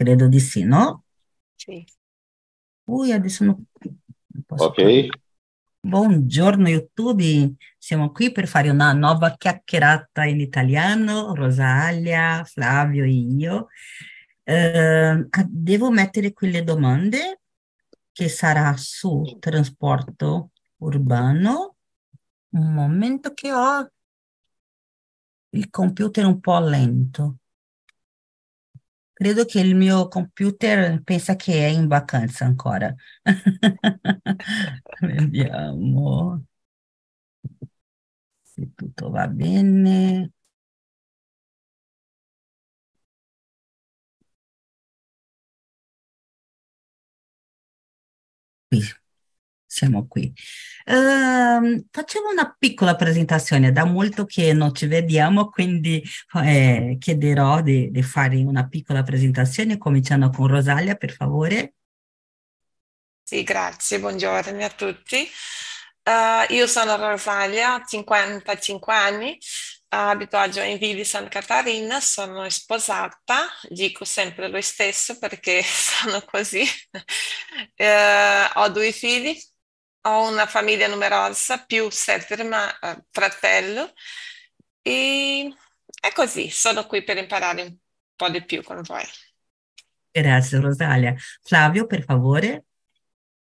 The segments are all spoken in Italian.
Credo di sì, no? Sì. Ui, adesso non non posso Ok, parlare. Buongiorno YouTube, siamo qui per fare una nuova chiacchierata in italiano, Rosalia, Flavio e io. Eh, devo mettere qui le domande che sarà su trasporto urbano. Un momento che ho il computer un po' lento. Credo che il mio computer pensa che è in vacanza ancora. Vediamo se tutto va bene. Qui, siamo qui. Ehm, facciamo una piccola presentazione, da molto che non ci vediamo, quindi eh, chiederò di, di fare una piccola presentazione, cominciando con Rosalia, per favore. Sì, grazie, buongiorno a tutti. Eh, io sono Rosalia, ho 55 anni, abito a Joinville, Santa Catarina, sono sposata, dico sempre lo stesso perché sono così. Eh, ho due figli, ho una famiglia numerosa, più sette erma- eh, fratelli e è così, sono qui per imparare un po' di più con voi. Grazie, Rosalia. Flavio, per favore.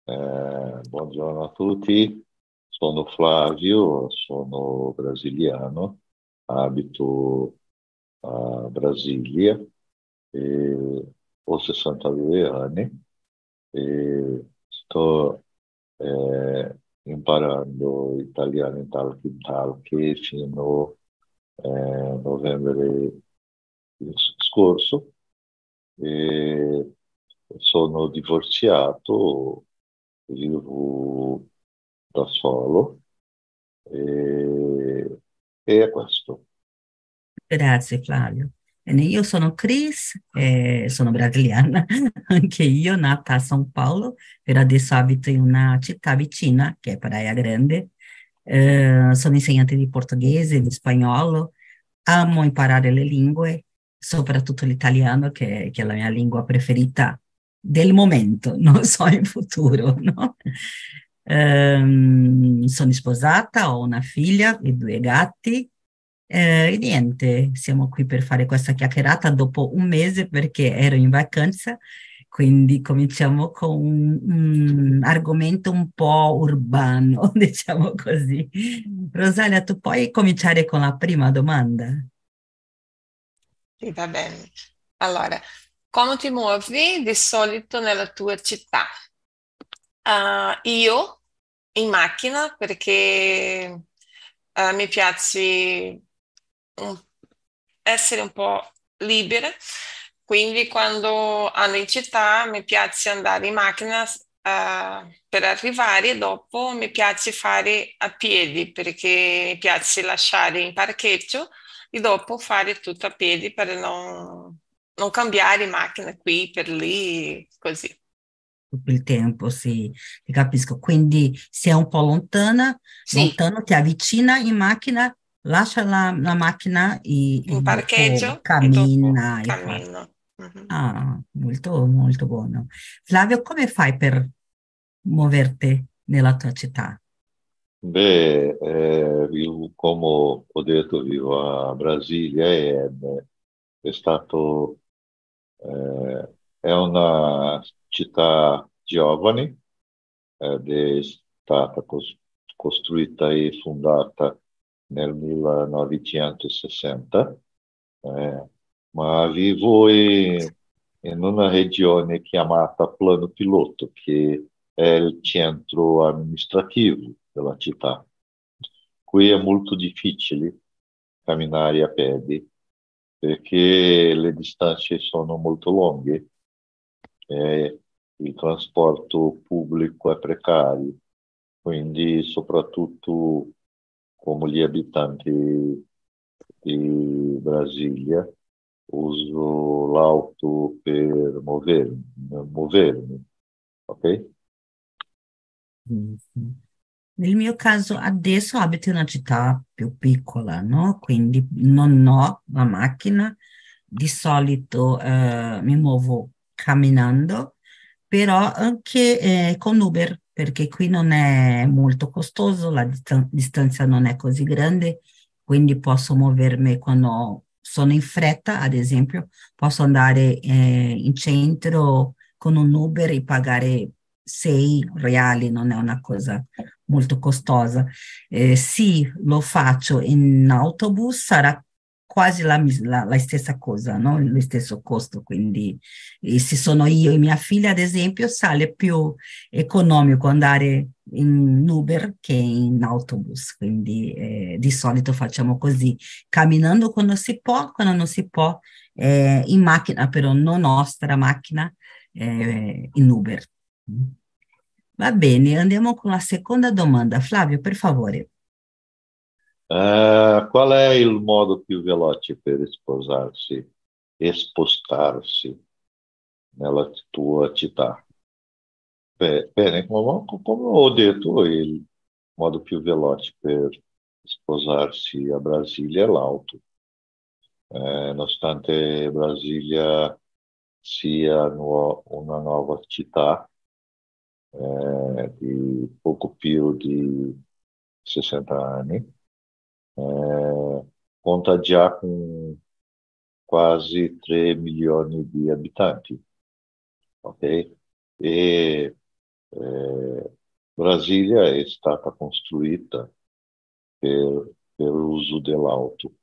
eh, buongiorno a tutti. Sono Flavio, sono brasiliano, abito a Brasilia e ho 62 anni e sto eh, imparando italiano in talchi in talchi fino a novembre scorso e sono divorziato, vivo da solo e, e è questo. Grazie Flavio. Bene, io sono Cris, eh, sono brasiliana, anche io nata a São Paulo, per adesso abito in una città vicina, che è Praia Grande. Eh, sono insegnante di portoghese, di spagnolo, amo imparare le lingue, soprattutto l'italiano, che, che è la mia lingua preferita del momento, non so in futuro, no? Ehm, sono sposata, ho figlia e due gatti. Eh, e niente, siamo qui per fare questa chiacchierata dopo un mese perché ero in vacanza, quindi cominciamo con un, un argomento un po' urbano, diciamo così. Rosalia, tu puoi cominciare con la prima domanda? Sì, va bene. Allora, come ti muovi di solito nella tua città? Ah, io in macchina perché eh, mi piace essere un po' libera, quindi quando ando in città mi piace andare in macchina eh, per arrivare e dopo mi piace fare a piedi perché mi piace lasciare in parcheggio e dopo fare tutto a piedi per non, non cambiare macchina qui per lì, così. Tutto il tempo, sì, ti capisco. Quindi sei un po' lontana, Sì, lontano, ti avvicina in macchina, lascia la, la macchina e, in parcheggio e cammina e cammino. Mhm. Ah, molto, molto buono. Flavio, come fai per muoverti nella tua città? Beh, eh, vivo, come ho detto, vivo a Brasilia e è stato, eh, è una città giovane ed è stata cos- costruita e fondata nel 1960, eh, ma vivo in una regione chiamata Plano Piloto, che è il centro amministrativo della città. Qui è molto difficile camminare a piedi perché le distanze sono molto lunghe e il trasporto pubblico è precario, quindi soprattutto come gli abitanti di Brasilia uso l'auto per muovermi, muovermi, ok? Nel mio caso adesso abito in una città più piccola, no? Quindi non ho la macchina, di solito eh, mi muovo camminando, però anche eh, con Uber, perché qui non è molto costoso, la distan- distanza non è così grande, quindi posso muovermi quando sono in fretta, ad esempio, posso andare eh, in centro con un Uber e pagare 6 reali, non è una cosa molto costosa. Eh, se lo faccio in autobus sarà quasi la, la, la stessa cosa, no? lo stesso costo, quindi se sono io e mia figlia, ad esempio, sale più economico andare in Uber che in autobus, quindi eh, di solito facciamo così, camminando quando si può, quando non si può, eh, in macchina, però non nostra macchina, eh, in Uber. Va bene, andiamo con la seconda domanda. Flavio, per favore. Uh, qual è il modo più veloce per sposarsi e spostarsi nella tua città? Bene, come, come ho modo più veloce per sposarsi a Brasília è l'auto. Eh, nonostante Brasília sia nu- una nuova città eh, di poco più di 60 anni, eh, conta già con quasi 3 milioni di abitanti. Ok? E eh, Brasília è stata costruita per, per l'uso dell'auto,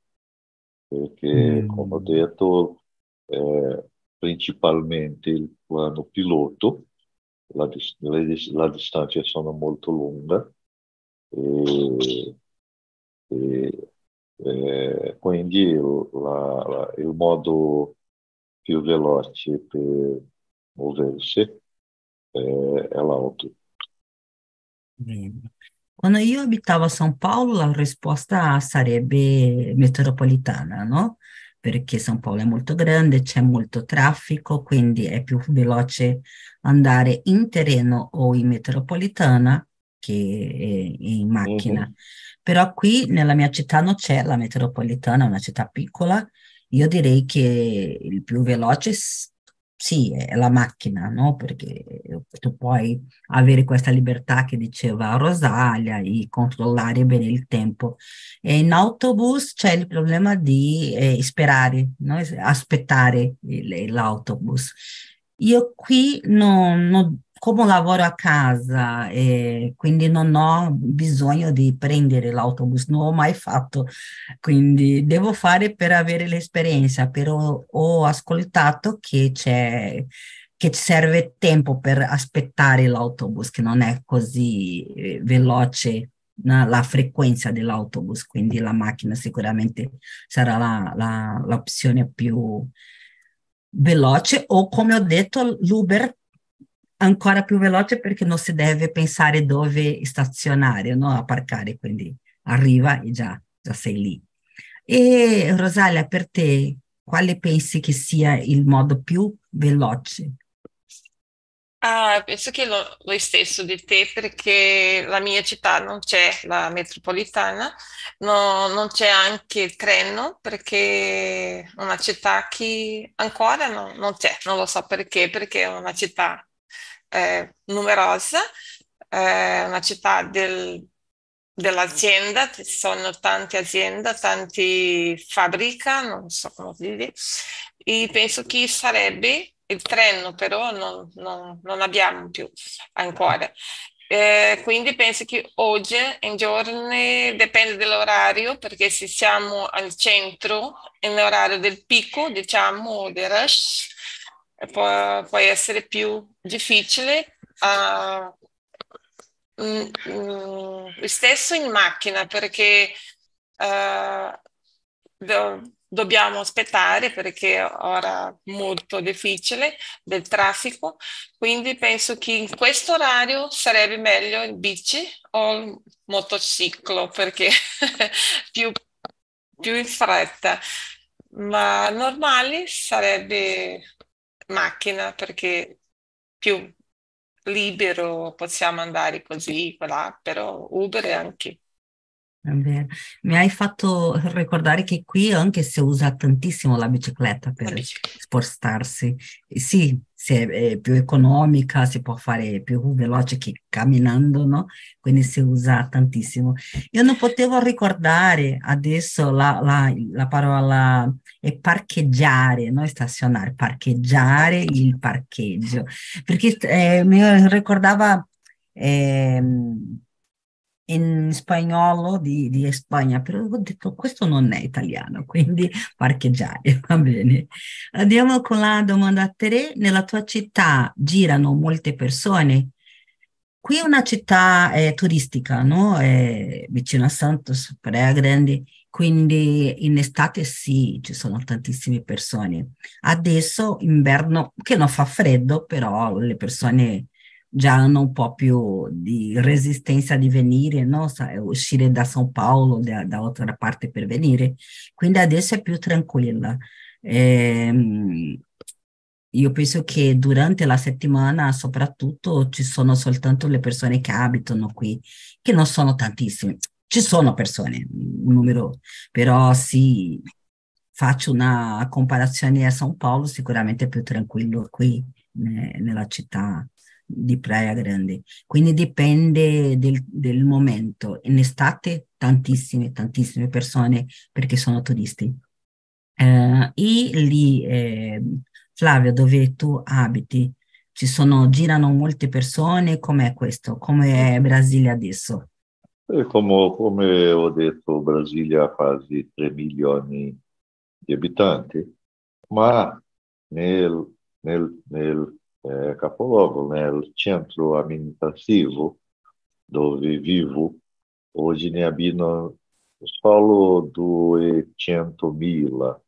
perché, mm. come ho detto, eh, principalmente il plano piloto, la, la, la distanza sono molto lunga e e, eh, quindi la, la, il modo più veloce per muoversi eh, è l'auto. Quando io abitavo a São Paulo, la risposta sarebbe metropolitana, no? Perché São Paulo è molto grande, c'è molto traffico, quindi è più veloce andare in terreno o in metropolitana che in macchina. Mm-hmm. Però qui nella mia città non c'è la metropolitana, è una città piccola. Io direi che il più veloce sì, è la macchina, no? Perché tu puoi avere questa libertà che diceva Rosalia e controllare bene il tempo. E in autobus c'è il problema di eh, sperare, no? aspettare l'autobus. Io qui non, non come lavoro a casa e quindi non ho bisogno di prendere l'autobus, non ho mai fatto, quindi devo fare per avere l'esperienza, però ho ascoltato che c'è che serve tempo per aspettare l'autobus, che non è così eh, veloce la frequenza dell'autobus, quindi la macchina sicuramente sarà la, la, l'opzione più veloce. O come ho detto l'Uber ancora più veloce perché non si deve pensare dove stazionare, no? apparcare, quindi arriva e già, già sei lì. E Rosalia, per te, quale pensi che sia il modo più veloce? Ah, penso che lo, lo stesso di te perché la mia città non c'è la metropolitana, no- non c'è anche il treno perché è una città che ancora no- non c'è, non lo so perché, perché è una città eh, numerosa, eh, una città del, dell'azienda, ci sono tante aziende, tante fabbriche, non so come dire, e penso che sarebbe il treno, però non, non, non abbiamo più ancora. Eh, quindi penso che oggi, in giorni, dipende dall'orario, perché se siamo al centro, nell'orario del picco, diciamo, del rush, può, può essere più difficile. Uh, mm, mm, stesso in macchina perché uh, do, dobbiamo aspettare perché ora molto difficile del traffico, quindi penso che in questo orario sarebbe meglio il bici o il motociclo perché più, più in fretta, ma normale sarebbe macchina perché più libero possiamo andare così, là, però Uber è anche vero. Mi hai fatto ricordare che qui anche si usa tantissimo la bicicletta per bicicletta. spostarsi. Sì, se è più economica, si può fare più veloce che camminando, no? Quindi si usa tantissimo. Io non potevo ricordare adesso la, la, la parola è parcheggiare, non stazionare, parcheggiare il parcheggio, perché eh, mi ricordava... Eh, in spagnolo di, di Spagna, però ho detto questo non è italiano, quindi parcheggiare, va bene. Andiamo con la domanda a te. Nella tua città girano molte persone? Qui è una città eh, turistica, no? È vicino a Santos, Praia Grande, quindi in estate sì, ci sono tantissime persone. Adesso, inverno, che non fa freddo, però le persone già hanno un po' più di resistenza di venire, no? uscire da São Paulo, da, da altra parte per venire, quindi adesso è più tranquilla. Eh, io penso che durante la settimana, soprattutto, ci sono soltanto le persone che abitano qui, che non sono tantissime. Ci sono persone, un numero, però sì, faccio una comparazione a São Paulo, sicuramente è più tranquillo qui nella città di Praia Grande. Quindi dipende del, del momento. In estate tantissime, tantissime persone perché sono turisti. Eh, e lì, eh, Flavio, dove tu abiti, ci sono, girano molte persone, com'è questo? Come è Brasile adesso? Come, come ho detto, Brasile ha quasi 3 milioni di abitanti, ma nel, nel, nel é, capoluogo, o centro administrativo dove vivo, hoje ne abitano solo 200.000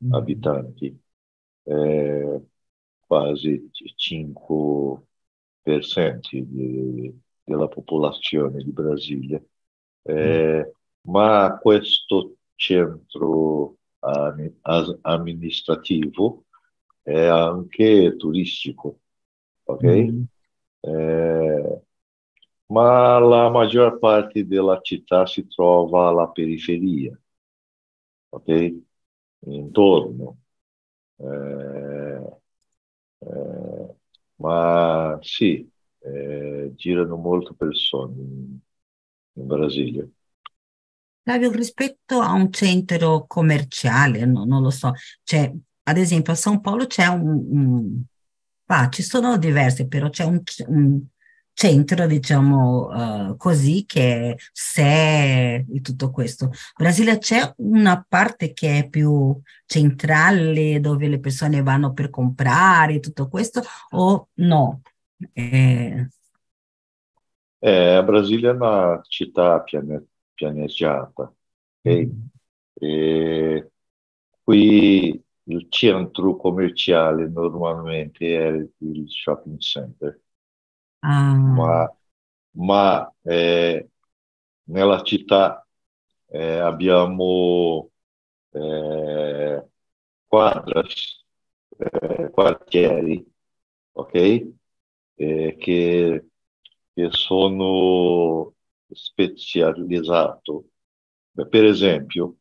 mm. abitanti, é, quasi 5% di, della popolazione di Brasile. Eh, mm. Ma questo centro amministrativo è anche turistico, ok? Mm. É, ma la maggior parte della città si trova alla periferia, ok? Intorno. Eh, eh, ma sì, eh, girano molte persone in, in Brasile. Flavio, rispetto a un centro commerciale, no, non lo so, cioè ad esempio a São Paulo c'è un, un ah, ci sono diverse, però c'è un, un centro, diciamo uh, così, che è Sé e tutto questo. In Brasile c'è una parte che è più centrale, dove le persone vanno per comprare tutto questo, o no? Eh... Eh, Brasile è una città piane, pianeggiata, okay? mm. e qui il centro commerciale normalmente è il shopping center, ah. ma, ma eh, nella città eh, abbiamo eh, quadras, eh, quartieri, ok? Eh, che, che sono specializzati. Per esempio,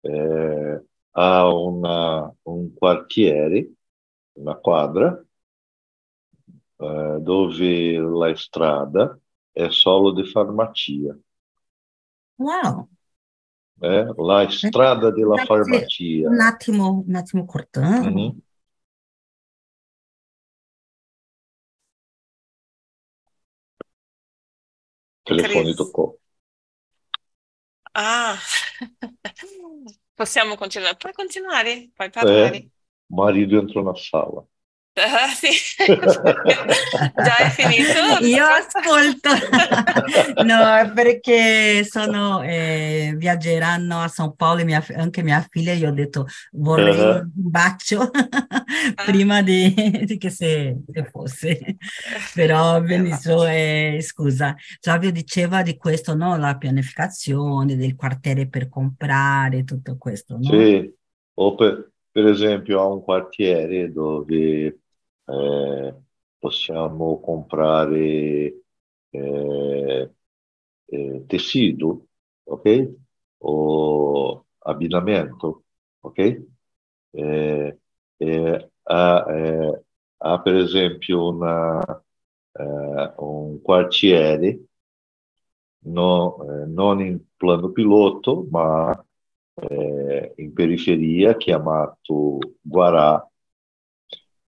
eh, ha una, un quartiere, una quadra, eh, dove la strada è solo di farmacia. Wow! Eh, la strada della farmacia. Un attimo, un attimo cortando. Mm-hmm. Telefone toccò. Ah, Possiamo continuare? Puoi continuare? Puoi parlare? Eh, marido entrò na sala. Ah, sì. Già è finito? Io ascolto. no, perché sono, eh, viaggeranno a São Paulo mia, anche mia figlia, io ho detto vorrei uh-huh. un bacio ah. prima di, di che se, se, fosse. Però benissimo, eh, scusa. Flavio diceva di questo, no? La pianificazione del quartiere per comprare, tutto questo, no? Sì, o per, per esempio a un quartiere dove eh, possiamo comprare eh, eh, tecido, ok? O abbinamento, ok? É, é, há, é, há, per esempio, una, um quartiere no, non in plano piloto, ma eh, in periferia chiamato Guarà,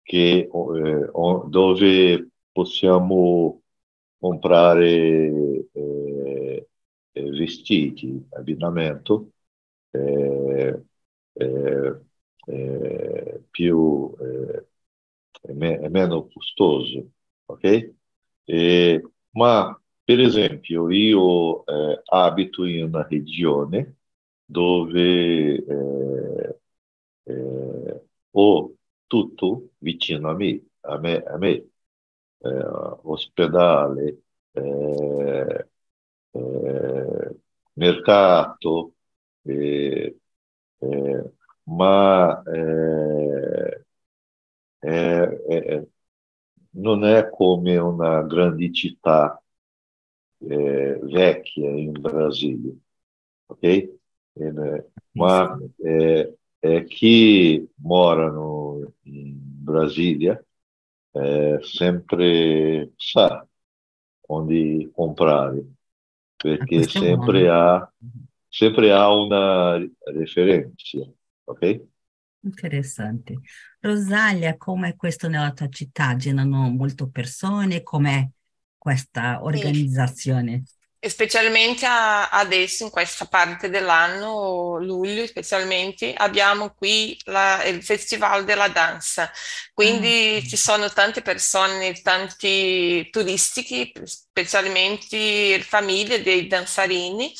che, eh, dove possiamo comprare eh, vestiti, abbinamento eh, eh, eh, più me, meno costoso, ok? ma per esempio io abito in una regione dove ho tutto vicino a me, a me, a me eh, ospedale, eh, eh, mercato, ma non è come una grande città vecchia in Brasile, ok? ma chi morano in Brasília é, sempre sa onde comprar, porque sempre há sempre há uma referência, ok? Interessante. Rosalia, come è questo nella tua città? Girano molte persone? Com'è questa organizzazione? Sì specialmente a, adesso, in questa parte dell'anno, luglio specialmente, abbiamo qui la, il Festival della Danza. Quindi mm. ci sono tante persone, tanti turisti, specialmente famiglie dei danzarini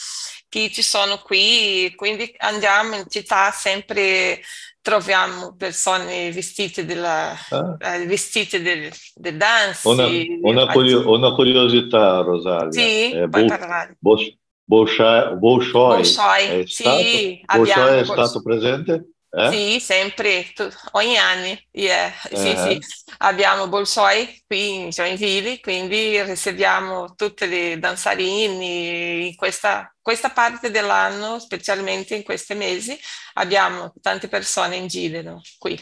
che ci sono qui, quindi andiamo in città sempre troviamo persone vestite, della, ah. eh, vestite del, del dance. Una, una, curio, una, curiosità, Rosalia. Sì, eh, puoi Bo, parlare. Bo, Bolshoi, Bolshoi, Bolshoi è, stato, sì, Bolshoi è stato presente? Eh? Sì, sempre, tu, ogni anno. Yeah. Sì, sì. Abbiamo Bolsoi qui in Joinville, quindi riceviamo tutte le danzarini in questa, questa parte dell'anno, specialmente in questi mesi, abbiamo tante persone in giro qui.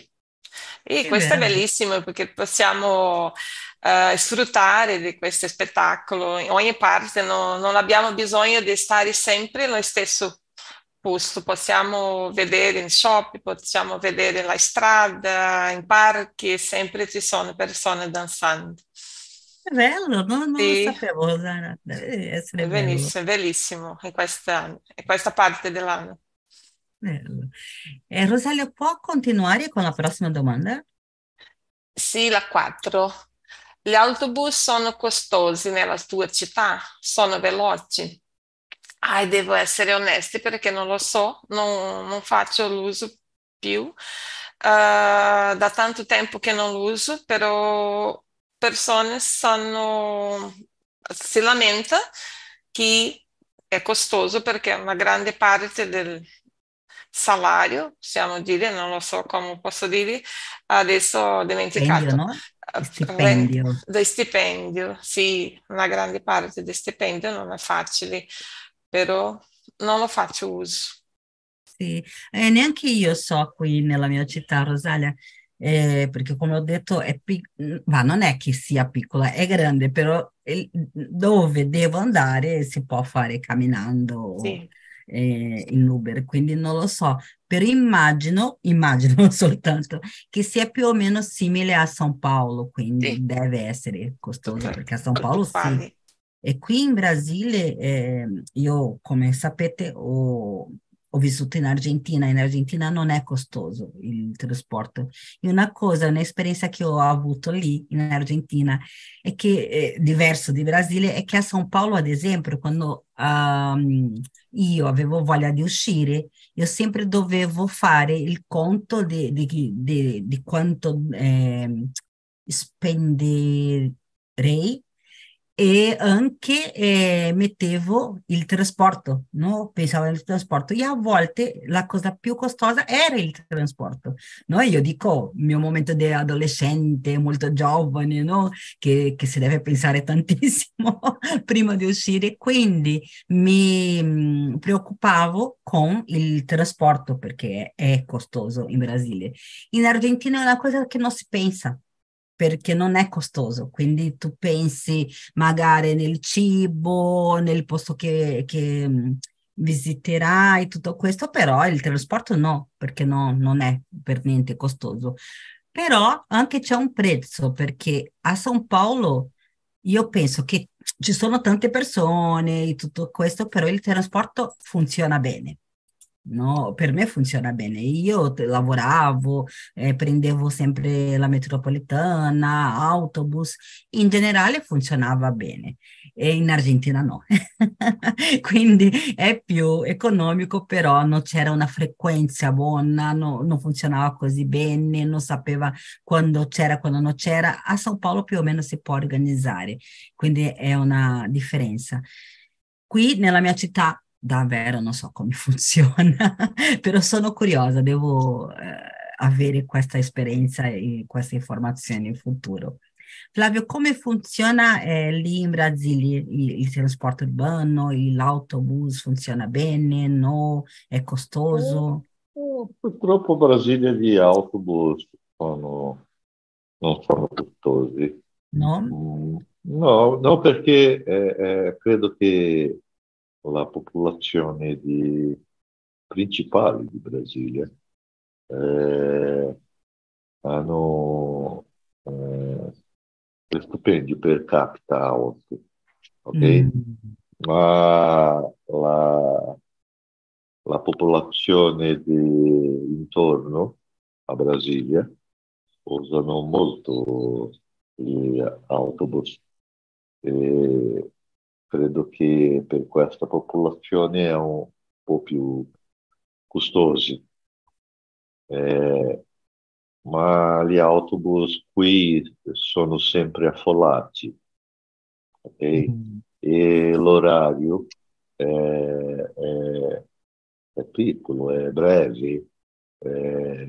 E che questo bello. è bellissimo perché possiamo uh, sfruttare di questo spettacolo in ogni parte, no, non abbiamo bisogno di stare sempre nello stesso posto, possiamo vedere in shop, possiamo vedere la strada, in parchi, sempre ci sono persone danzando. È bello, no? non sì. lo sapevo, deve essere è bellissimo, è bellissimo in questa, in questa parte dell'anno. Bello. Eh, Rosalia, può continuare con la prossima domanda? Sì, la 4. Gli autobus sono costosi nella tua città? Sono veloci? Ah, devo essere onesti perché non lo so, non, non faccio l'uso più. Uh, da tanto tempo che non lo uso, però persone sanno, si lamenta che è costoso perché una grande parte del salario, possiamo dire, non lo so come posso dire, adesso ho dimenticato. Stipendio, no? Stipendio. Del stipendio, sì, una grande parte del stipendio non è facile però non lo faccio uso. Sì, eh, neanche io so qui nella mia città, Rosalia, eh, perché come ho detto, è pic- ma non è che sia piccola, è grande, però il, dove devo andare si può fare camminando sì. eh, in Uber, quindi non lo so, però immagino, immagino soltanto che sia più o meno simile a São Paulo, quindi sì. deve essere costoso, perché a São Paulo sì. E qui in Brasile, eh, io come sapete ho, ho, vissuto in Argentina, in Argentina non è costoso il trasporto. E una cosa, un'esperienza che ho avuto lì in Argentina è che è diverso di Brasile è che a São Paulo, ad esempio, quando um, io avevo voglia di uscire, io sempre dovevo fare il conto di, di, di, di quanto eh, spenderei e anche eh, mettevo il trasporto, no? Pensavo al trasporto e a volte la cosa più costosa era il trasporto, no? Io dico, mio momento di adolescente, molto giovane, no? Che, che si deve pensare tantissimo prima di uscire, quindi mi mh, preoccupavo con il trasporto perché è costoso in Brasile. In Argentina è una cosa che non si pensa, perché non è costoso, quindi tu pensi magari nel cibo, nel posto che, che visiterai, tutto questo, però il trasporto no, perché no, non è per niente costoso. Però anche c'è un prezzo, perché a São Paulo io penso che ci sono tante persone e tutto questo, però il trasporto funziona bene. No, per me funziona bene. Io lavoravo, eh, prendevo sempre la metropolitana, autobus, in generale funzionava bene e in Argentina no. Quindi è più economico, però non c'era una frequenza buona, no, non funzionava così bene, non sapeva quando c'era, quando non c'era. A São Paulo più o meno si può organizzare, quindi è una differenza. Qui nella mia città davvero non so come funziona, però sono curiosa, devo eh, avere questa esperienza e queste informazioni in futuro. Flavio, come funziona eh, lì in Brasile il, il trasporto urbano, l'autobus funziona bene, no? È costoso? Eh, purtroppo Brasile di autobus sono, non sono costosi. No? Mm, no, no perché eh, eh credo che la popolazione di, principale di Brasile eh, hanno eh, stipendi per capita alto, ok? Mm. Ma la, la popolazione di, intorno a Brasilia usano molto gli autobus e credo che per questa popolazione è un po' più costoso. Eh, ma gli autobus qui sono sempre affollati, ok? Mm. E l'orario è, è, è, piccolo, è breve, è,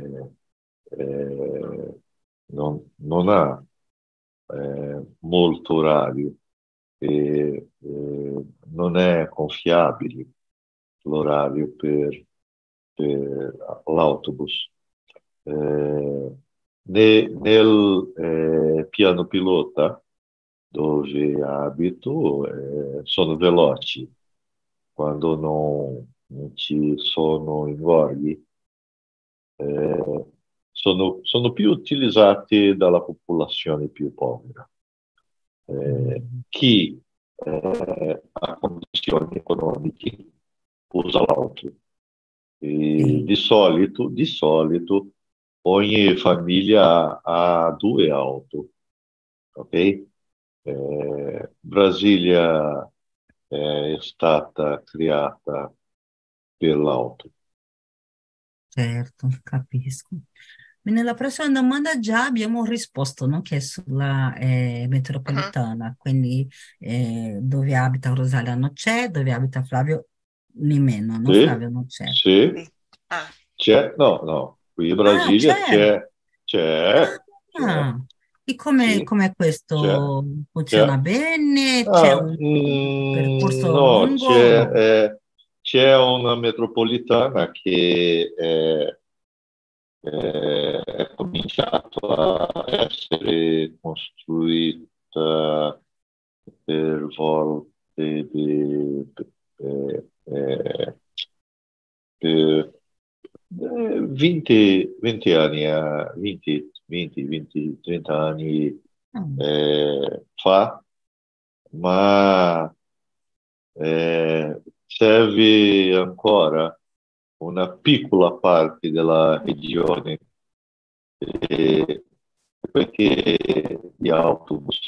non, non, ha molto orario e eh, non è confiabile l'orario per, per l'autobus. Eh, ne, nel eh, piano pilota dove abito eh, sono veloci quando non, non ci sono ingorghi eh, sono, sono più utilizzati dalla popolazione più povera eh, chi eh, ha condizioni economiche usa l'auto. E di solito, di solito, ogni famiglia ha due auto, ok? Eh, Brasilia è stata creata per l'auto. Certo, capisco. Nella prossima domanda già abbiamo risposto, no? Che è sulla eh, metropolitana, quindi eh, dove abita Rosalia non c'è, dove abita Flavio nemmeno, no? Sì, Flavio non c'è. sì. Ah, c'è, no, no, qui in Ah, Brasilia c'è! c'è, c'è, c'è, Ah, e come sì, com'è c'è, questo? Funziona c'è. bene? C'è Ah, un mm, percorso no, lungo? c'è, eh, c'è una metropolitana che è eh, è cominciato a essere costruita per volte di, eh, eh, per 20, 20 anni, 20, 20, 20, 30 anni Mm. eh, fa, ma eh, serve ancora una piccola parte della regione eh, perché gli autobus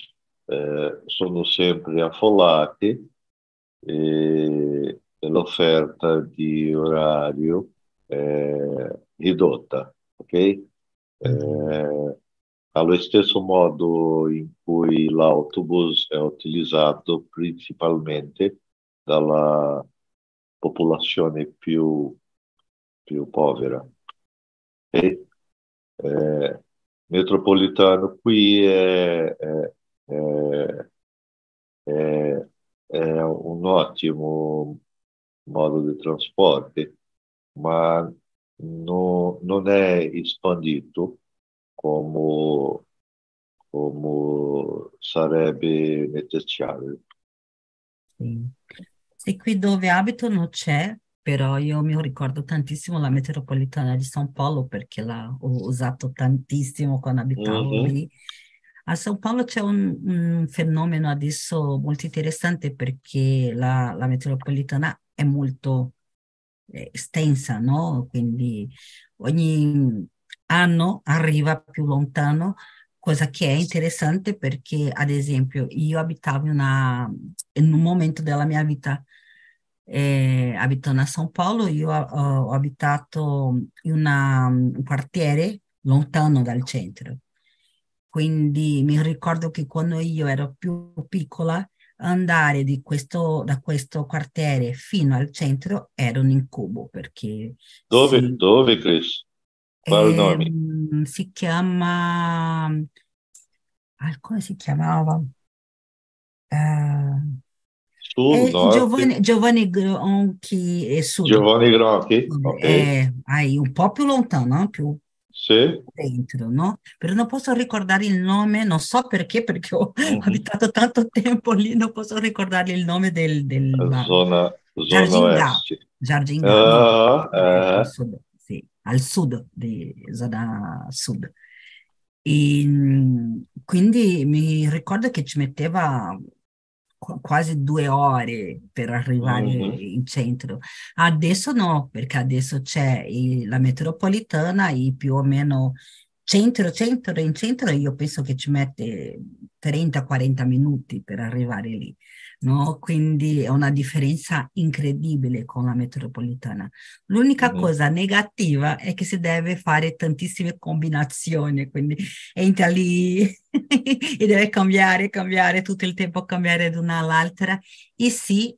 eh, sono sempre affollati e l'offerta di orario è ridotta, ok? Eh, allo stesso modo in cui l'autobus è utilizzato principalmente dalla popolazione più, più povera. E eh, metropolitano qui è, è, è, è, un ottimo modo di trasporto, ma no, non è espandito come, come sarebbe necessario. Sì. E qui dove abito non c'è, però io mi ricordo tantissimo la metropolitana di São Paulo perché l'ho usato tantissimo quando abitavo mm-hmm. lì. A São Paulo c'è un, un, fenomeno adesso molto interessante perché la, la metropolitana è molto eh, estensa, no? Quindi ogni anno arriva più lontano, cosa che è interessante perché, ad esempio, io abitavo una, in un momento della mia vita eh, abitando a São Paulo, io ho, ho abitato in una, un quartiere lontano dal centro. Quindi mi ricordo che quando io ero più piccola, andare di questo, da questo quartiere fino al centro era un incubo perché... Dove, si, dove Chris? Qual eh, nome? Si chiama... Ah, come si chiamava? Uh, Sul, Giovanni, Giovanni Gronchi e Sud. Giovanni Gronchi, ok. È, aí, un po' più lontano, più sì. dentro, no? Però non posso ricordare il nome, non so perché, perché ho abitato tanto tempo lì, non posso ricordare il nome del... del zona, zona Giardinga. uh, no, uh, al sud, sì, al sud di zona sud. E, quindi mi ricordo che ci metteva quasi due ore per arrivare mm-hmm. in centro. Adesso no, perché adesso c'è il, la metropolitana e più o meno centro, centro, in centro io penso che ci mette 30-40 minuti per arrivare lì no? Quindi è una differenza incredibile con la metropolitana. L'unica mm. cosa negativa è che si deve fare tantissime combinazioni, quindi entra lì e deve cambiare, cambiare tutto il tempo, cambiare da una all'altra e sì,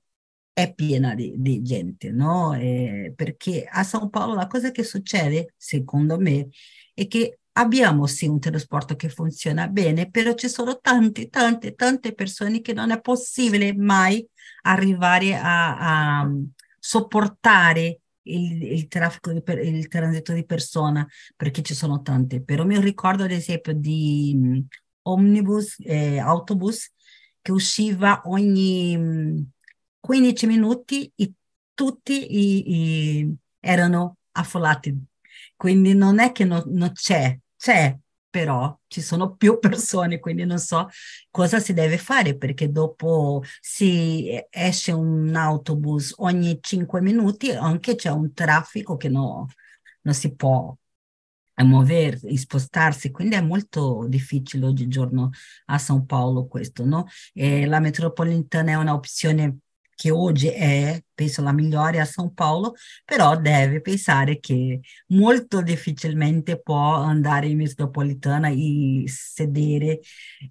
è piena di, di gente, no? Eh, perché a São Paulo la cosa che succede, secondo me, è che abbiamo sì un trasporto che funziona bene, però ci sono tante, tante, tante persone che non è possibile mai arrivare a, a sopportare il, il traffico, di, il transito di persona, perché ci sono tante. Però mi ricordo ad esempio di um, omnibus, eh, autobus, che usciva ogni um, 15 minuti e tutti i, i, erano affollati. Quindi non è che no, non c'è c'è, però ci sono più persone, quindi non so cosa si deve fare perché dopo si esce un autobus ogni cinque minuti, anche c'è un traffico che no, non si può muoversi, spostarsi, quindi è molto difficile oggigiorno a São Paulo questo, no? E la metropolitana è un'opzione che oggi è, penso, la migliore a São Paulo, però deve pensare che molto difficilmente può andare in metropolitana e sedere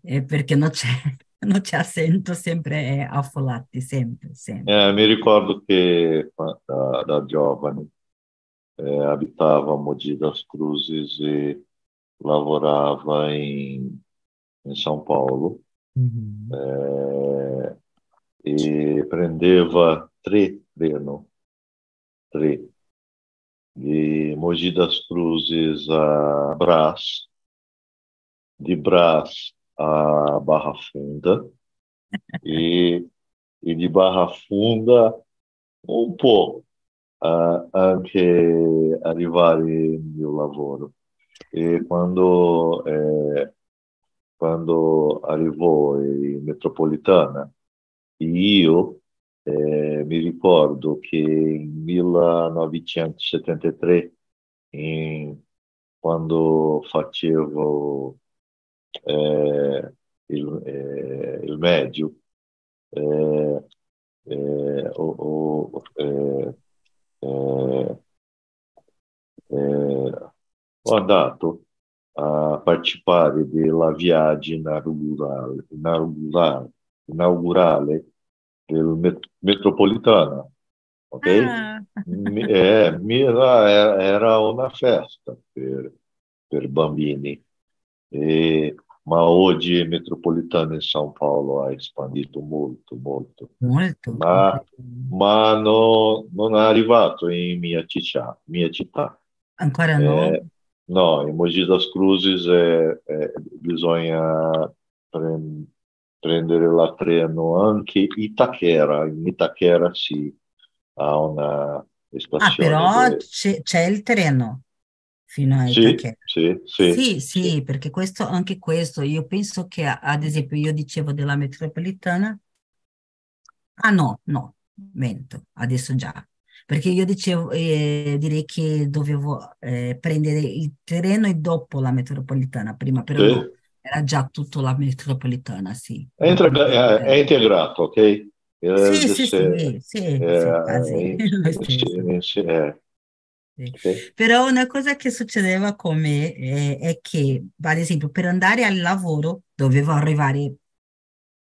eh, perché non c'è, non c'è assento, sempre è affollati, sempre, sempre. Eh, mi ricordo che da, da giovane eh, abitava a Mogi das Cruzes e lavorava in, in São Paulo. Mm-hmm. Eh, e prendeva tre treno, tre, de Mogi das Cruzes a Brás, de Brás a Barra Funda e, e de Barra Funda un po' uh, anche arrivare mio lavoro. E quando, eh, quando arrivò in metropolitana, io eh, mi ricordo che in 1973, in, quando facevo eh, il, eh, il, medio, eh, eh, ho, andato a partecipare della viagem inaugurale, inaugurale, inaugurale del metropolitana, ok? Ah. É, era, era uma festa per, per bambini. E, ma oggi Metropolitana in São Paulo ha expandito molto, molto. Molto? Ma, ma no, non è arrivato in mia città. Mia città. Ancora no? Eh, no, in Mogi das Cruzes è, è, bisogna pre, prendere la treno anche Itaquera. In Itaquera si ha una Ah, però c'è, c'è il treno fino a Sì, Itaché. sì, sì, Sì, sì. sì, perché questo, anche questo, io penso che, ad esempio, io dicevo della metropolitana, ah no, no, mento, adesso già, perché io dicevo, eh, direi che dovevo eh, prendere il treno e dopo la metropolitana, prima, però no, Sì. Era già tutto la metropolitana, sì, È, integra- il è- integrato, ok? Eh, Sì, sì, se- sì, sì, sì, eh, sì, sì, eh? Però una cosa che succedeva con me è, è che, ad esempio, per andare al lavoro dovevo arrivare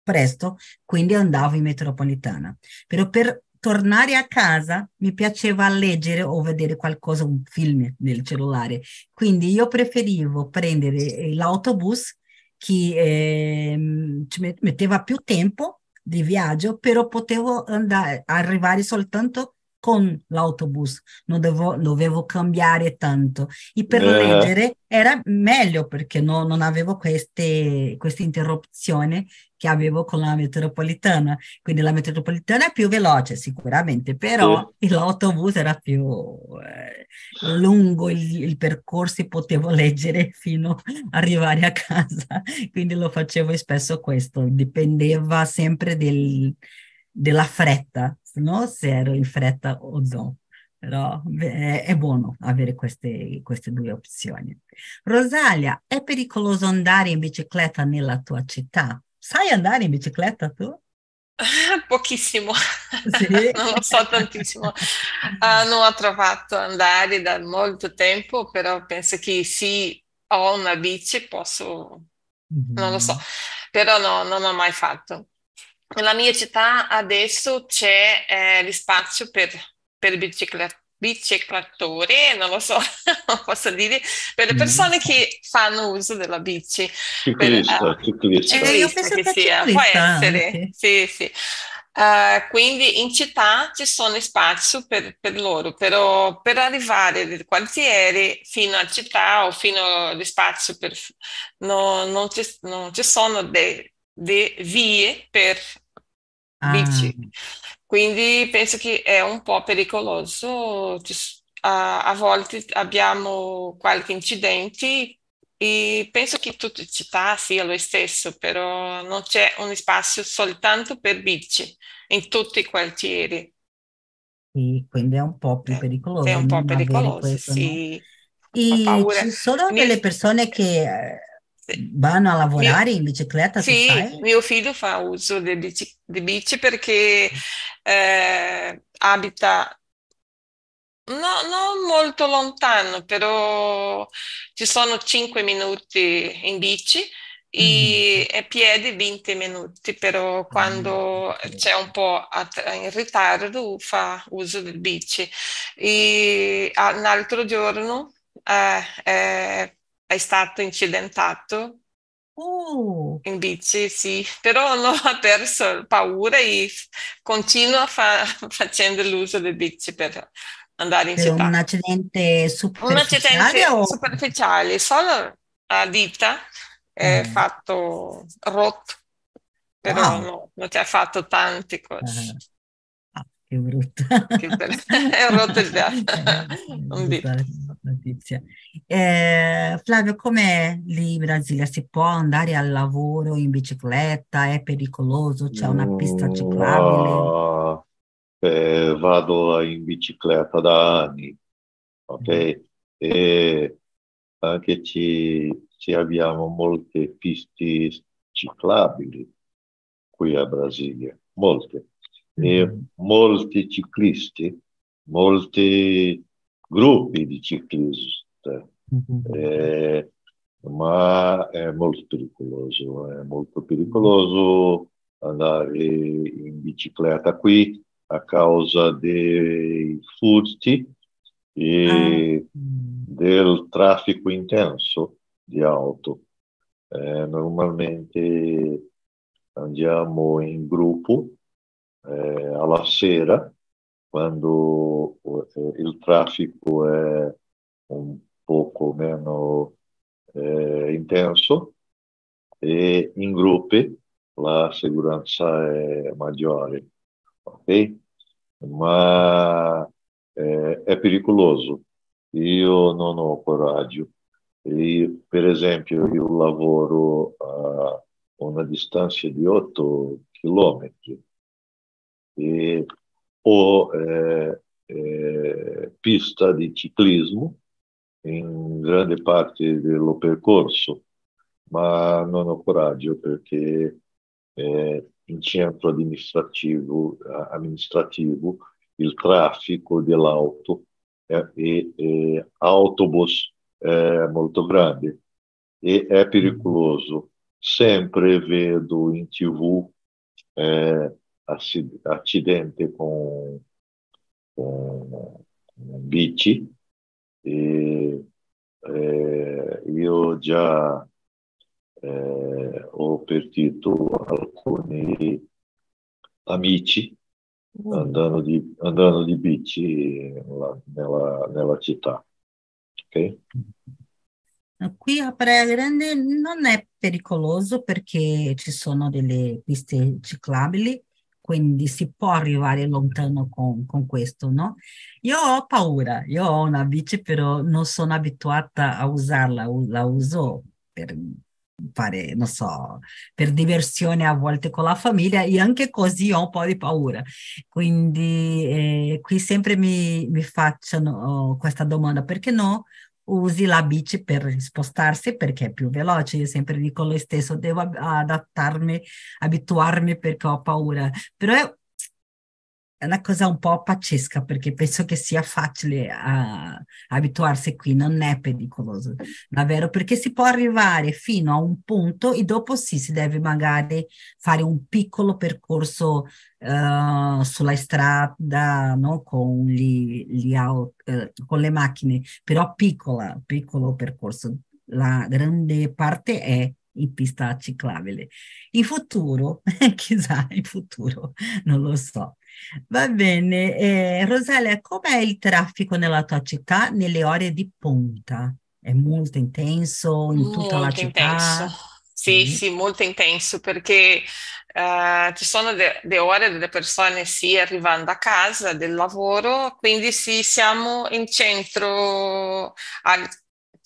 presto, quindi andavo in metropolitana. Però per tornare a casa mi piaceva leggere o vedere qualcosa, un film nel cellulare. Quindi io preferivo prendere l'autobus che ehm, ci met- metteva più tempo di viaggio, però potevo andare, arrivare soltanto con l'autobus, non dovevo, dovevo cambiare tanto. E per Eh, leggere era meglio perché no- non avevo queste, queste interruzioni che avevo con la metropolitana. Quindi la metropolitana è più veloce sicuramente, però sì, l'autobus era più eh, lungo il, il percorso e potevo leggere fino ad arrivare a casa. Quindi lo facevo spesso questo, dipendeva sempre del- della fretta, no? Se ero in fretta o no. Però beh, è, è buono avere queste, queste due opzioni. Rosalia, è pericoloso andare in bicicletta nella tua città? Sai andare in bicicletta tu? Pochissimo, Sì. non lo so tantissimo. Ah, non ho trovato andare da molto tempo, però penso che sì, ho una bici, posso, non lo so, però no, non ho mai fatto. Nella mia città adesso c'è eh, lo spazio per, per bicicla- biciclatori, non lo so, non posso dire, per le lo persone so. che fanno uso della bici. Per, ciclista, eh, ciclista. Eh, io Ciclista penso che sia, può essere, anche. sì, sì. Eh, quindi in città ci sono spazio per, per loro, però per arrivare dal quartiere fino a città o fino allo spazio per... no- non ci, non ci sono delle vie per Ah, bici, quindi penso che è un po' pericoloso. A, volte abbiamo qualche incidente e penso che tutte le città sia lo stesso, però non c'è un spazio soltanto per bici in tutti i quartieri. sì, quindi è un po' più Eh, È pericoloso un po' pericoloso, questo, no? sì, ho E ci sono delle persone che eh. Vanno a Mio- lavorare in bicicletta, Sì, mio figlio fa uso di bici, di bici perché eh, abita no, non molto lontano, però ci sono 5 minuti in bici Mm. e a piedi 20 minuti, però quando c'è un po' in ritardo fa uso del bici. E ah, un altro giorno eh, eh, è stato incidentato Oh, in bici, sì, però non ha perso paura e continua fa- facendo l'uso del bici per andare in per un città. accidente Un superficiale accidente o... superficiale, solo a dita è Eh, fatto rotto, però wow, no, non ti ha fatto tante cose. ah, che brutto. Che per- È rotto il un dito. Notizia. Eh, Flavio, com'è lì in Brasile? Si può andare al lavoro in bicicletta? È pericoloso? C'è una pista Mm, ciclabile? ah, eh, vado in bicicletta da anni, Mm. ok? E anche ci, ci abbiamo molte piste ciclabili qui a Brasile, molte. E Mhm. molti ciclisti, molti gruppi di ciclisti. Mhm. Eh, ma è molto pericoloso, è molto pericoloso andare in bicicletta qui a causa dei furti e ah. del traffico intenso di auto. Eh, normalmente andiamo in gruppo eh, alla sera quando eh, il traffico è un poco meno eh, intenso e in gruppi la sicurezza è maggiore, ok? Ma eh, è pericoloso. Io non ho coraggio. Io, per esempio, io lavoro a una distanza di 8 chilometri e ho eh, eh, pista di ciclismo in grande parte del percorso, ma non ho coraggio perché eh, in centro amministrativo, amministrativo il traffico dell'auto e, e autobus è molto grande e è pericoloso. Sempre vedo in tv eh, accidente con, con bici e eh, io già eh, ho partito alcuni amici andando di, andando di bici nella, nella, nella città. Okay? Qui a Praia Grande non è pericoloso perché ci sono delle piste ciclabili quindi si può arrivare lontano con, con, questo, no? Io ho paura, io ho una bici, però non sono abituata a usarla, la uso per fare, non so, per diversione a volte con la famiglia e anche così ho un po' di paura. Quindi eh, qui sempre mi, mi facciano oh, questa domanda, perché no? Usi la bici per spostarsi perché è più veloce. Io sempre dico lo stesso, devo adattarmi, abituarmi perché ho paura. Però è una cosa un po' pazzesca perché penso che sia facile uh, abituarsi qui, non è pericoloso, davvero, perché si può arrivare fino a un punto e dopo sì, si deve magari fare un piccolo percorso uh, sulla strada, no? con, gli, gli uh, con le macchine, però piccola, piccolo percorso. La grande parte è in pista ciclabile. In futuro, chissà, in futuro, non lo so. Va bene. Eh, Rosalia, com'è il traffico nella tua città nelle ore di punta? È molto intenso in tutta molto la città? Intenso. Sì, sì, sì, molto intenso perché uh, ci sono delle ore delle persone sì arrivando a casa del lavoro, quindi sì, siamo in centro al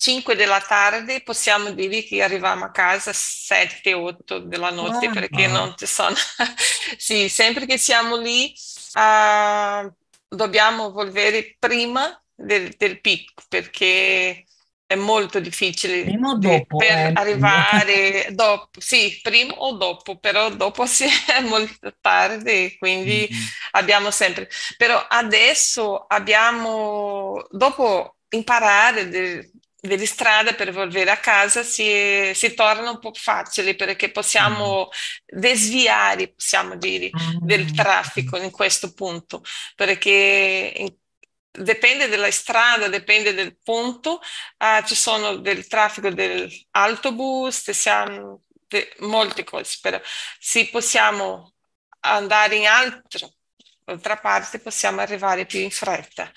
5 della tardi possiamo dire che arriviamo a casa 7-8 della notte wow. perché non ci sono... sì, sempre che siamo lì uh, dobbiamo volere prima del, del picco perché è molto difficile prima o dopo, per eh. arrivare dopo, sì, prima o dopo, però dopo si è molto tardi, quindi mm-hmm. abbiamo sempre. Però adesso abbiamo, dopo imparare del, delle strade per volvere a casa si, si torna un po' facile perché possiamo mm. desviare, possiamo dire, mm. del traffico in questo punto, perché in, dipende dalla strada, dipende del punto, uh, ci sono del traffico dell'autobus, siamo de, molte cose, però se possiamo andare in altro, altra parte possiamo arrivare più in fretta.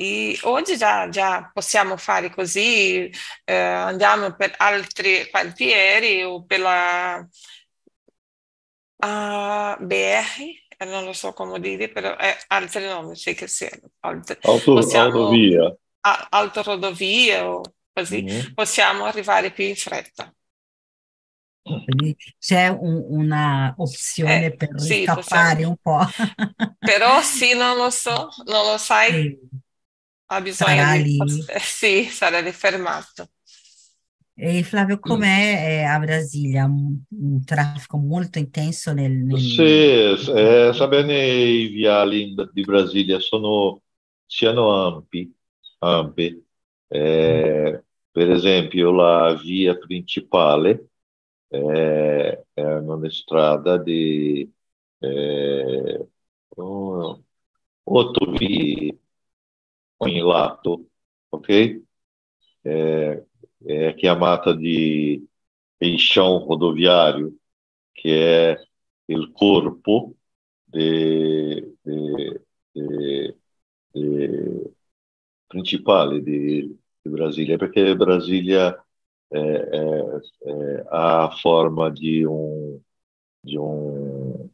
E oggi già, già, possiamo fare così, eh, andiamo per altri quartieri o per la uh, BR, non lo so come dire, però è altri nomi, sì che siano. Altri. Auto, possiamo, autovia. A, autorodovie o così, mm-hmm. possiamo arrivare più in fretta. Quindi c'è un, una opzione eh, per sì, scappare possiamo. un po'. Però sì, non lo so, non lo sai. Sì ha bisogno Sarà di... lì. Sì, sarà rifermato. E Flavio, Mm. com'è eh, a Brasilia? Un, un traffico molto intenso nel, nel- Sì, eh, sa bene i viali di Brasilia sono, siano ampi, ampi. Eh, per esempio la via principale è, è una strada di eh, oh, otto vie ogni lato, ok? È, è chiamata di eixão rodoviário, che è il corpo de, de, de, de principale di, di Brasília, perché Brasília é, é, é, a forma de um, de um,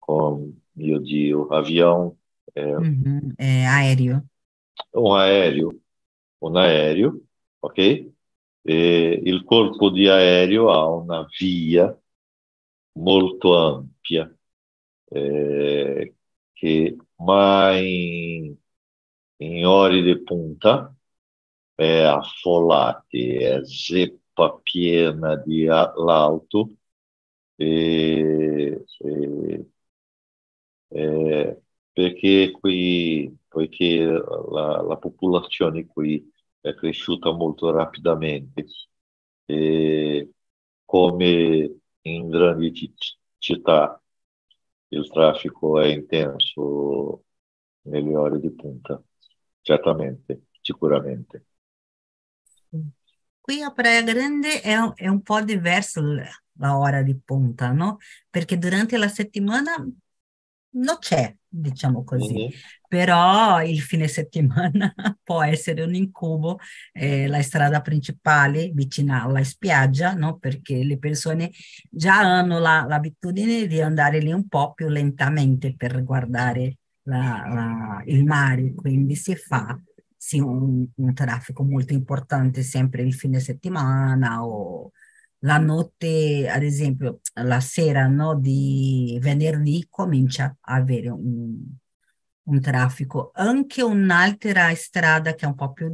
como eu digo, avião. É, uhum, é aéreo. Um aéreo, um aéreo, ok? E il corpo di aereo ha una via molto ampia eh, che mai in ore di punta è affollati, è zeppa piena di l'alto e, e, e, perché qui, poiché la, la popolazione qui è cresciuta molto rapidamente e come in grandi città il traffico è intenso nelle ore di punta, certamente, sicuramente. Qui a Praia Grande è, è un po' diverso la ora di punta, no? Perché durante la settimana non c'è, diciamo così, mm-hmm. però il fine settimana può essere un incubo, eh, la strada principale vicina alla spiaggia, no? perché le persone già hanno la, l'abitudine di andare lì un po' più lentamente per guardare la, la, il mare, quindi si fa sì, un, un traffico molto importante sempre il fine settimana o la notte, ad esempio, la sera no, di venerdì comincia a avere un, un traffico. Anche un'altra strada che è un po' più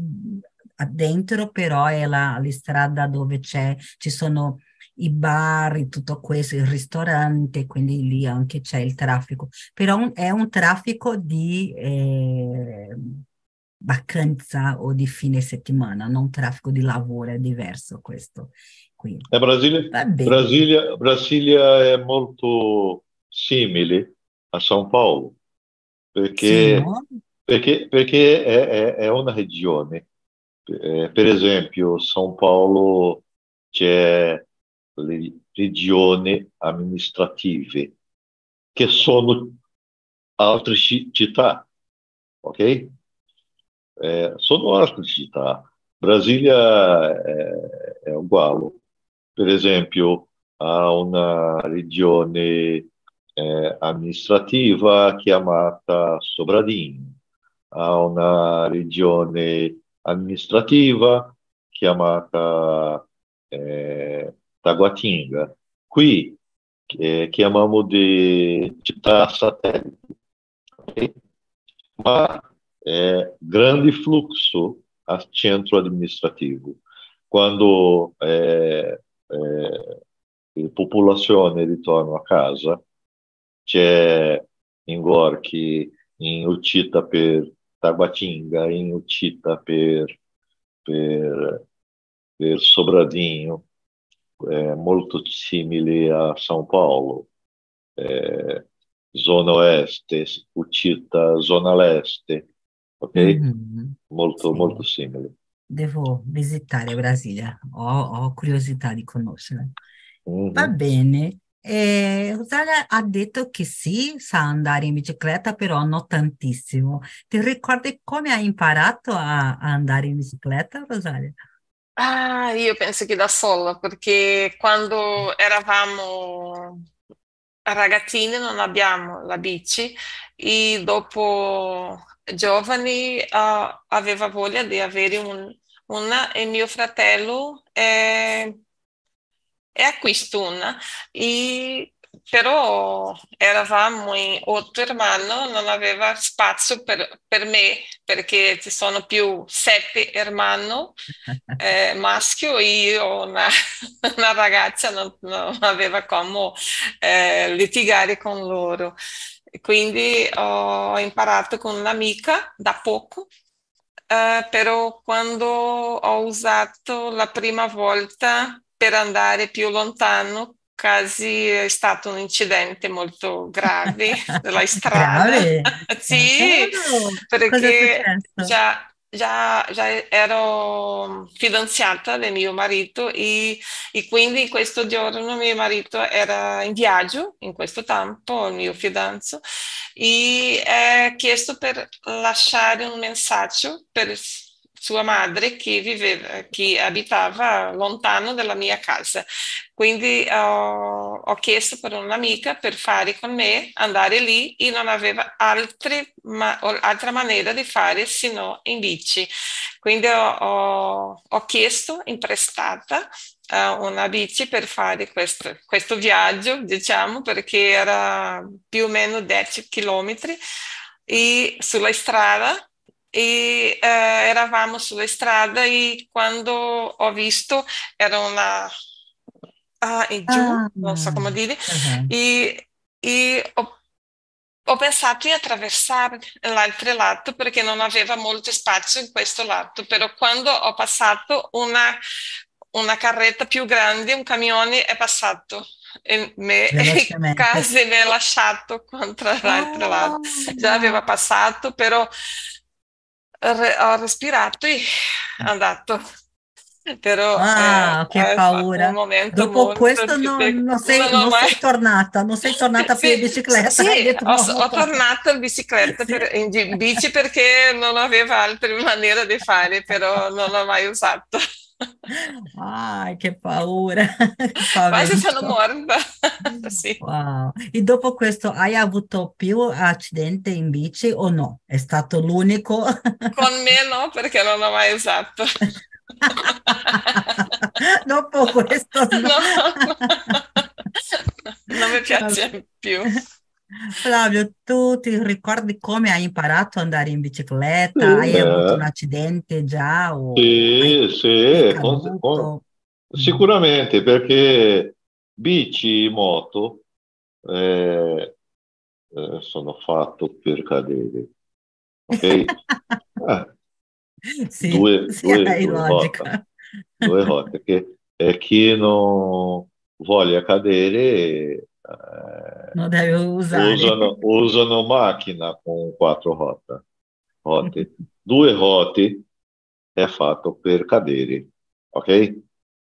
addentro, però è la, la strada dove ci sono i bar e tutto questo, il ristorante, quindi lì anche c'è il traffico. Però è un traffico di eh, vacanza o di fine settimana, non traffico di lavoro, è diverso questo. Qui. Eh, Brasilia, Brasilia, Brasilia è molto simile a São Paulo, perché, sì, no? perché, perché è, è, è, una regione. Eh, per esempio, São Paulo c'è le regioni amministrative, che sono altre città, ok? Eh, sono altre città. Brasilia è, è uguale. Per esempio, ha una regione eh, amministrativa chiamata Sobradinho, ha una regione amministrativa chiamata eh, Taguatinga. Qui eh, chiamiamo di città satellite, okay? ma è grande flusso al centro amministrativo. Quando eh, eh, la popolazione ritorna a casa, c'è in Gorky in uscita per Tabatinga, in uscita per, per, per Sobradinho, eh, molto simile a São Paulo, eh, zona oeste, uscita zona leste, ok? Molto, sì. molto simile. Devo visitare Brasilia, ho, ho curiosità di conoscere. Mm-hmm. Va bene. Eh, Rosalia ha detto che sì, sa andare in bicicletta, però non tantissimo. Ti ricordi come hai imparato a, a andare in bicicletta, Rosalia? Ah, io penso che da sola, perché quando eravamo ragazzine non abbiamo la bici e dopo giovani uh, aveva voglia di avere un, una e mio fratello è, è acquisto una. E, però eravamo in otto hermani, non aveva spazio per, per, me perché ci sono più sette hermani eh, maschio e io una, una ragazza non, non, aveva come eh, litigare con loro. Quindi ho imparato con un'amica da poco uh, però quando ho usato la prima volta per andare più lontano, quasi è stato un incidente molto grave della strada. Grave? sì, è perché già, già, già ero fidanzata del mio marito e, e quindi in questo giorno mio marito era in viaggio, in questo tempo, il mio fidanzo, e ha chiesto per lasciare un messaggio per sua madre che viveva, che abitava lontano dalla mia casa. Quindi ho, ho chiesto per un'amica per fare con me, andare lì e non aveva altre, ma, altra maniera di fare se no in bici. Quindi ho, ho, ho chiesto in prestata uh, una bici per fare questo, questo viaggio, diciamo, perché era più o meno 10 chilometri e sulla strada e eh, eravamo sulla strada e quando ho visto era una ah, e giù, Ah, non so come dire, ah, e, e ho, ho pensato di attraversare l'altro lato perché non aveva molto spazio in questo lato, però quando ho passato una, una carretta più grande, un camione è passato e me quasi mi ha lasciato contro l'altro lato. Già Ah, aveva passato, però re- ho respirato e è andato. Però ah, che è stato un paura. Dopo questo non, non sei, Non non sei tornata, non sei tornata più in Sì, bicicletta, hai sì, ho, no, ho tornato in bicicletta Sì. per- in bici perché non aveva altre maniere di fare, però non l'ho mai usato. Ai, che paura, che Quasi sono morta. Sì. Wow. E dopo questo hai avuto più accidenti in bici o no? È stato l'unico? Con me no, perché non l'ho mai usato. Dopo questo no. No, non mi piace più. Flavio, tu ti ricordi come hai imparato ad andare in bicicletta? Hai avuto un accidente già sì, sì, con- con-? Mm. sicuramente perché bici, moto eh, eh, sono fatto per cadere, ok? Eh, Sì, due, sì, due, hai due volte, logica. due volte, che e chi non voglia cadere eh, Non devi usare. usano, usano macchina con quattro ruote, ruote. Due ruote è fatto per cadere, ok?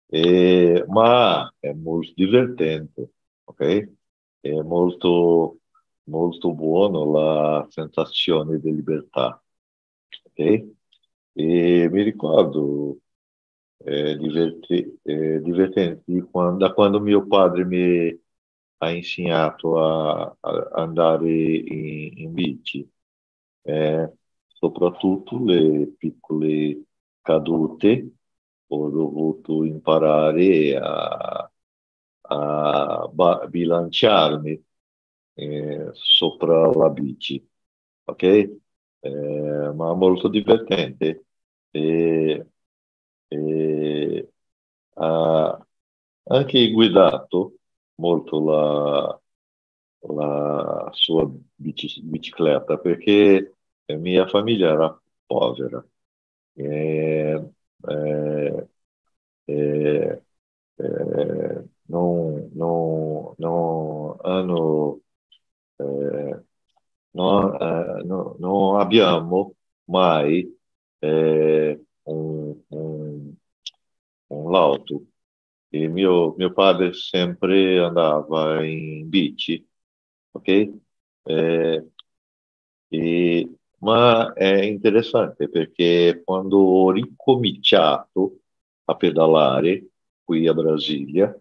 E- ma è molto divertente, ok? È molto, molto buono la sensazione di libertà, ok? E mi ricordo eh, diverti- eh, divertente di quando- da quando mio padre mi ha insegnato a, a andare in, in bici, eh, soprattutto le piccole cadute, ho dovuto imparare a, a bilanciarmi eh, sopra la bici, ok? Eh, ma molto divertente. E, e ha anche guidato molto la, la sua bici- bicicletta perché mia famiglia era povera. E, eh, eh, eh, non, non- non hanno, eh, non, eh, no- non abbiamo mai eh, un, un, un auto. E mio, mio padre sempre andava in bici, ok? Eh, e- ma è interessante perché quando ho ricominciato a pedalare qui a Brasilia,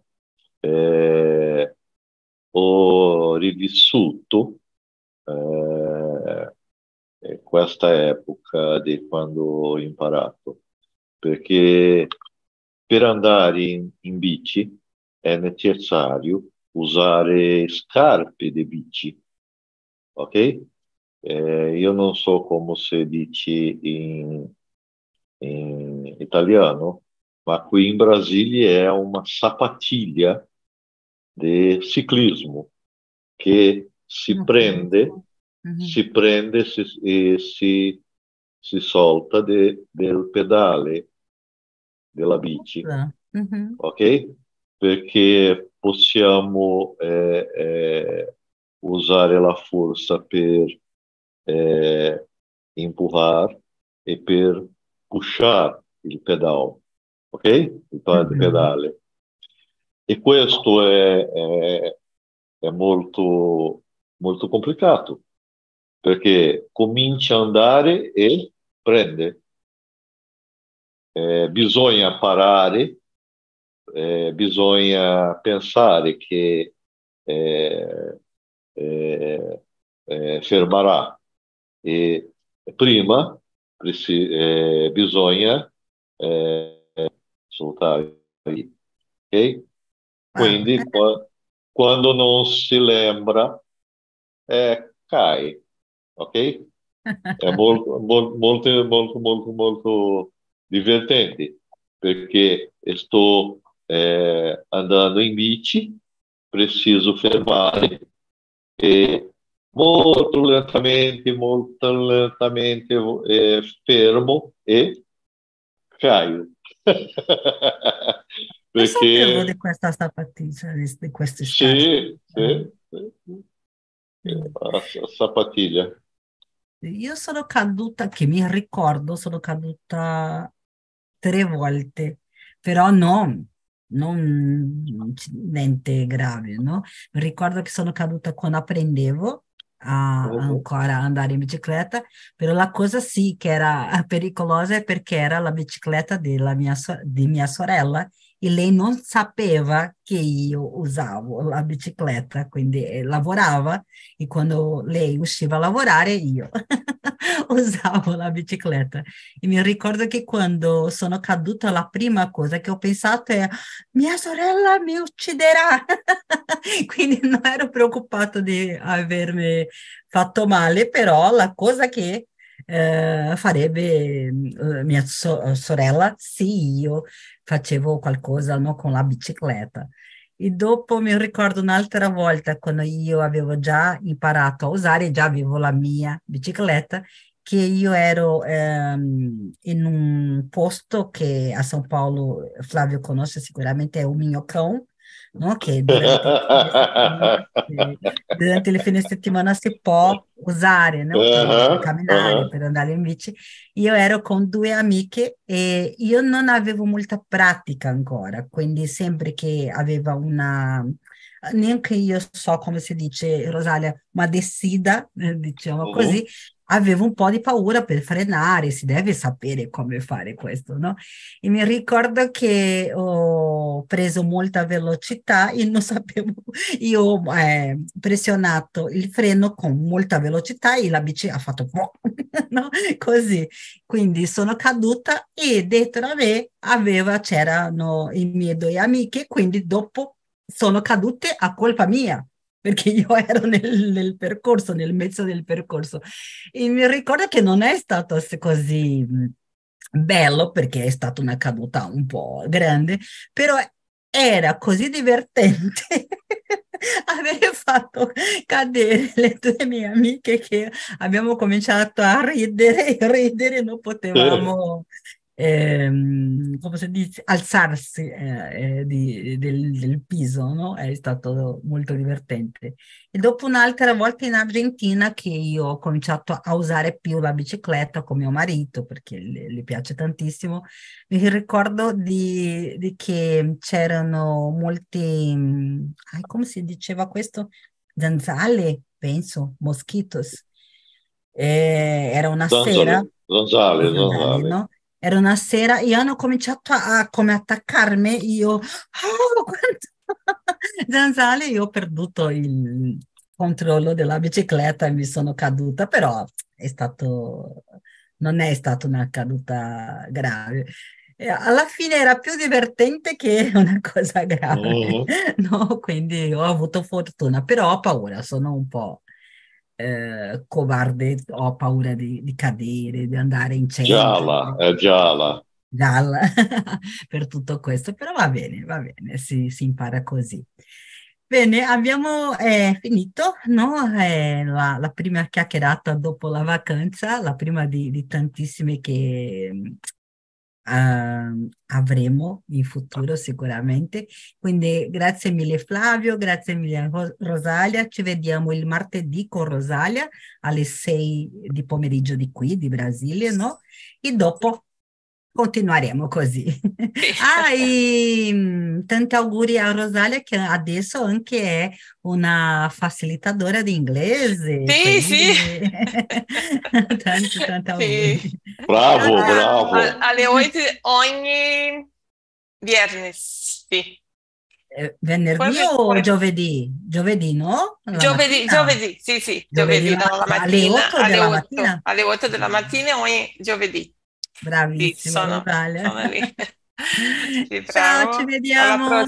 eh, ho rivissuto eh, questa epoca di quando ho imparato, perché per andare in, in bici è necessario usare scarpe di bici, ok? Eh, io non so come si dice in, in italiano, ma qui in Brasile è una sapatilha di ciclismo che si prende, Mhm. si prende si- e si si solta de, del pedale della bici, Mhm. ok? Perché possiamo eh, eh, usare la forza per eh, empurrar e per puxar il pedale, ok? Il Mhm. pedale. E questo è, è, è molto, molto complicato perché comincia a andare e prende. Eh, bisogna parare, eh, bisogna pensare che eh, eh, eh fermarà e prima preci- bisogna soltare. Ok? Quindi Ah, qua- quando non si lembra, eh, cai. Ok? È molto, molto, molto, molto, molto, molto divertente perché sto eh, andando in bici, preciso fermare e molto lentamente, molto lentamente eh, fermo e caio. sapevo di perché questa sappatiglia, di, scarpe. sì, sì, sì, Mm. la sappatiglia. Io sono caduta, che mi ricordo, sono caduta tre volte, però non, non niente grave, no? Mi ricordo che sono caduta quando apprendevo a ancora andare in bicicletta, però la cosa sì che era pericolosa è perché era la bicicletta della mia, so- di mia sorella e lei non sapeva che io usavo la bicicletta, quindi eh, lavorava e quando lei usciva a lavorare io usavo la bicicletta. E mi ricordo che quando sono caduta la prima cosa che ho pensato è mia sorella mi ucciderà. Quindi non ero preoccupata di avermi fatto male, però la cosa che eh, farebbe eh, mia so- sorella se io facevo qualcosa no, con la bicicletta. E dopo mi ricordo un'altra volta quando io avevo già imparato a usare, già avevo la mia bicicletta, che io ero ehm, in un posto che a São Paulo, Flávio conosce sicuramente, è o Minhocão, no? che durante il fine settimana, durante il fine settimana si può usare no? per Uh-huh, camminare, uh-huh. per andare in bici. Io ero con due amiche e io non avevo molta pratica ancora, quindi sempre che aveva una, neanche io so come si dice, Rosalia, una descida, eh, diciamo Mhm. così, avevo un po' di paura per frenare, si deve sapere come fare questo, no? E mi ricordo che ho preso molta velocità e non sapevo, io ho eh, pressionato il freno con molta velocità e la bici ha fatto boh, no? Così. Quindi sono caduta e dietro a me aveva, c'erano i miei due amiche, quindi dopo sono cadute a colpa mia perché io ero nel, nel, percorso, nel mezzo del percorso. E mi ricordo che non è stato così bello perché è stata una caduta un po' grande, però era così divertente aver fatto cadere le due mie amiche che abbiamo cominciato a ridere e ridere, non potevamo ehm, come si dice, alzarsi eh, di, del, del, piso, no? È stato molto divertente. E dopo un'altra volta in Argentina che io ho cominciato a usare più la bicicletta con mio marito, perché le, le piace tantissimo, mi ricordo di, di che c'erano molti, come si diceva questo? Zanzale, penso, mosquitos. Eh, era una zanzale, sera. Zanzale, zanzale. No? Era una sera e hanno cominciato a, a come attaccarmi. Io, oh, quanto zanzale, io ho perduto il controllo della bicicletta e mi sono caduta, però è stato, non è stata una caduta grave. E alla fine era più divertente che una cosa grave, Mhm. no? Quindi ho avuto fortuna, però ho paura, sono un po' eh, covarde, ho paura di, di cadere, di andare in centro. Gialla, è gialla. gialla per tutto questo, però va bene, va bene, si, si impara così. Bene, abbiamo eh, finito, no? Eh, la, la prima chiacchierata dopo la vacanza, la prima di, di tantissime che uh, avremo in futuro sicuramente. Quindi grazie mille Flavio, grazie mille Rosalia, ci vediamo il martedì con Rosalia alle 6 di pomeriggio di qui, di Brasile, no? E dopo continueremo così. ah, e mm, tanti auguri a Rosalia che adesso anche è una facilitadora di inglese. Sì, sì. tanti, tanti auguri. Sì. Bravo, ah, bravo. Alle 8 ogni viernes, sì. Venerdì poi, o poi... giovedì? Giovedì, no? La giovedì, mattina. giovedì, sì, sì, giovedì, giovedì la mattina, alle 8 alle 8, mattina? Alle 8 della mattina ogni giovedì. Bravissimo, sì, sono, sono lì. Ciao, ci vediamo.